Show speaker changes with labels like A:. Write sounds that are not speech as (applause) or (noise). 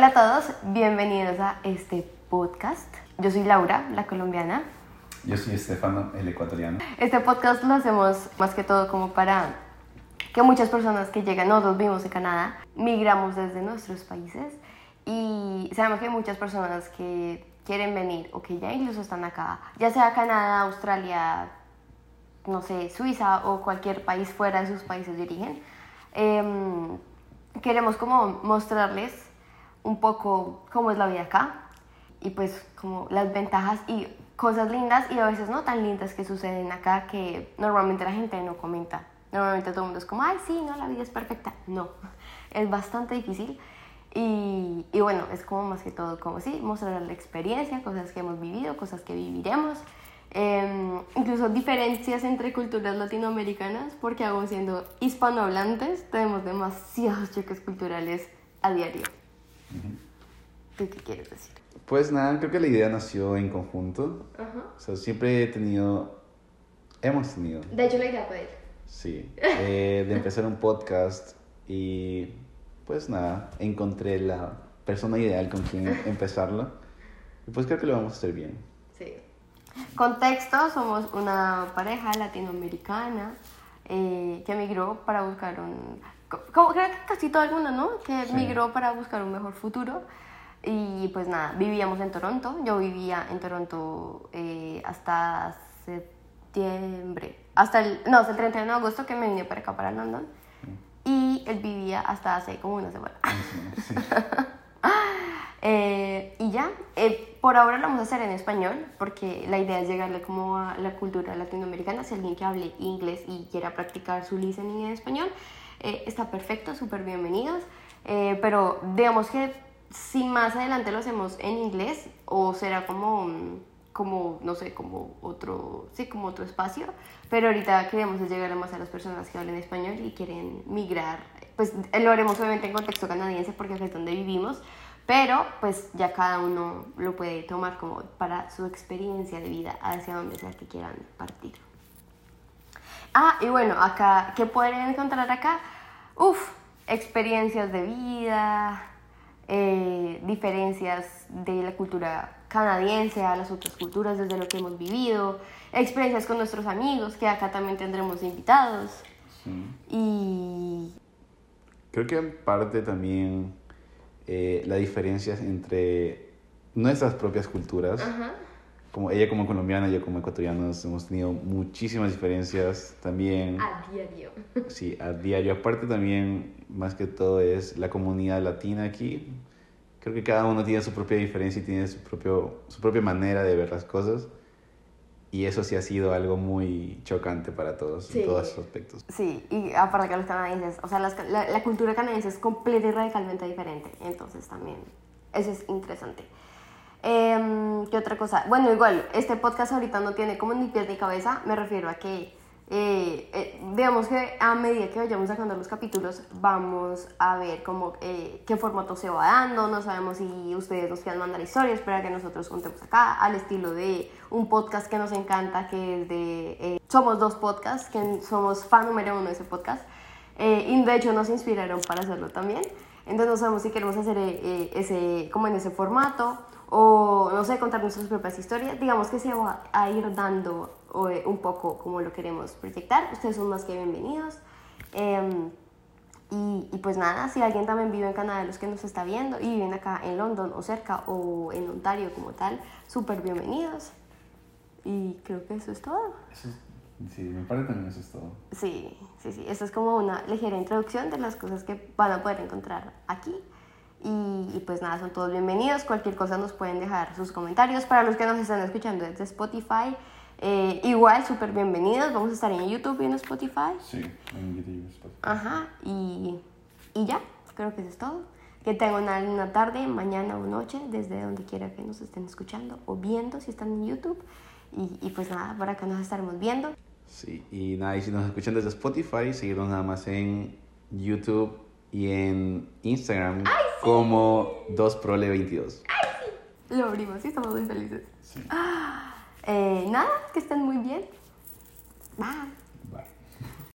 A: Hola a todos, bienvenidos a este podcast. Yo soy Laura, la colombiana.
B: Yo soy Estefano, el ecuatoriano.
A: Este podcast lo hacemos más que todo como para que muchas personas que llegan, nosotros vivimos en Canadá, migramos desde nuestros países y sabemos que hay muchas personas que quieren venir o que ya incluso están acá, ya sea Canadá, Australia, no sé, Suiza o cualquier país fuera de sus países de origen. Em, queremos como mostrarles un poco cómo es la vida acá y pues como las ventajas y cosas lindas y a veces no tan lindas que suceden acá que normalmente la gente no comenta. Normalmente todo el mundo es como, ay, sí, no, la vida es perfecta. No, (laughs) es bastante difícil. Y, y bueno, es como más que todo, como sí, mostrar la experiencia, cosas que hemos vivido, cosas que viviremos. Em, incluso diferencias entre culturas latinoamericanas, porque aún siendo hispanohablantes tenemos demasiados choques culturales a diario. ¿Tú qué quieres decir?
B: Pues nada, creo que la idea nació en conjunto. O sea, siempre he tenido, hemos tenido,
A: De hecho, la idea fue de él.
B: sí, eh, de empezar un podcast y pues nada, encontré la persona ideal con quien empezarlo. Y pues creo que lo vamos a hacer bien.
A: Sí. Contexto, somos una pareja latinoamericana eh, que migró para buscar un... co- Como creo que casi todo el mundo, ¿no? Que
B: Sí.
A: migró para buscar un mejor futuro. Y pues nada, vivíamos en Toronto. Yo vivía en Toronto eh, hasta septiembre. Hasta el, no, hasta el 31 de agosto que me vine para acá, para London. Y él vivía hasta hace como una semana.
B: Sí. (laughs)
A: Eh, y ya, eh, por ahora lo vamos a hacer en español, porque la idea es llegarle como a la cultura latinoamericana. Si alguien que hable inglés y quiera practicar su listening en español, eh, está perfecto, súper bienvenidos. Eh, pero digamos que si más adelante lo hacemos en inglés, o será como, mm, como no sé, como otro, sí, como otro espacio. Pero ahorita queremos llegar más a las personas que hablen español y quieren migrar. Pues eh, lo haremos obviamente en contexto canadiense, porque es donde vivimos. Pero pues ya cada uno lo puede tomar como para su experiencia de vida hacia donde sea que quieran partir. Ah, y bueno, acá, ¿qué pueden encontrar acá? Uf, experiencias de vida, eh, diferencias de la cultura canadiense a las otras culturas desde lo que hemos vivido, experiencias con nuestros amigos, que acá también tendremos invitados.
B: Sí.
A: Y
B: Creo que en parte también eh, la diferencia entre nuestras propias culturas, como ella como colombiana, yo como ecuatorianos, hemos tenido muchísimas diferencias también.
A: a diario. (laughs)
B: Sí, a diario. Aparte también, más que todo, es la comunidad latina aquí. Creo que cada uno tiene su propia diferencia y tiene su, propio, su propia manera de ver las cosas. Y eso sí ha sido algo muy chocante para todos
A: Sí.
B: en todos esos aspectos.
A: Sí, y aparte que los canadienses, o sea, las- la, la cultura canadiense es completa y radicalmente diferente, entonces también eso es interesante. Em, ¿Qué otra cosa? Bueno, igual, este podcast ahorita no tiene como ni pies ni cabeza, me refiero a que, eh, eh, digamos que a medida que vayamos sacando los capítulos, vamos a ver como eh, qué formato se va dando, no sabemos si ustedes nos quieran mandar historias para que nosotros contemos acá, al estilo de un podcast que nos encanta, que es de... eh, somos dos podcasts, que somos fan número uno de ese podcast, eh, y de hecho nos inspiraron para hacerlo también. Entonces no sabemos si queremos hacer eh, eh, ese, como en ese formato o, no sé, contar nuestras propias historias. Digamos que se va a ir dando eh, un poco como lo queremos proyectar. Ustedes son más que bienvenidos. Em, y, y pues nada, si alguien también vive en Canadá, los que nos está viendo, y viven acá en London o cerca o en Ontario como tal, súper bienvenidos. Y creo que eso es todo.
B: Eso es- sí, me parece también eso es todo.
A: Sí, sí, sí. Esto es como una ligera introducción de las cosas que van a poder encontrar aquí. Y, y pues nada, son todos bienvenidos. Cualquier cosa nos pueden dejar sus comentarios. Para los que nos están escuchando desde Spotify, eh, igual, súper bienvenidos. Vamos a estar en YouTube y en Spotify.
B: Sí, en YouTube y Spotify.
A: Ajá, y, y ya, creo que eso es todo. Que tengan una linda tarde, mañana o noche, desde donde quiera que nos estén escuchando o viendo si están en YouTube. Y, y pues nada, por acá nos estaremos viendo.
B: Sí, y nada, y si nos escuchan desde Spotify, seguirnos nada más en YouTube y en Instagram como 2prole22.
A: Lo abrimos y estamos muy felices.
B: Sí.
A: Eh, nada, que estén muy bien. Bye.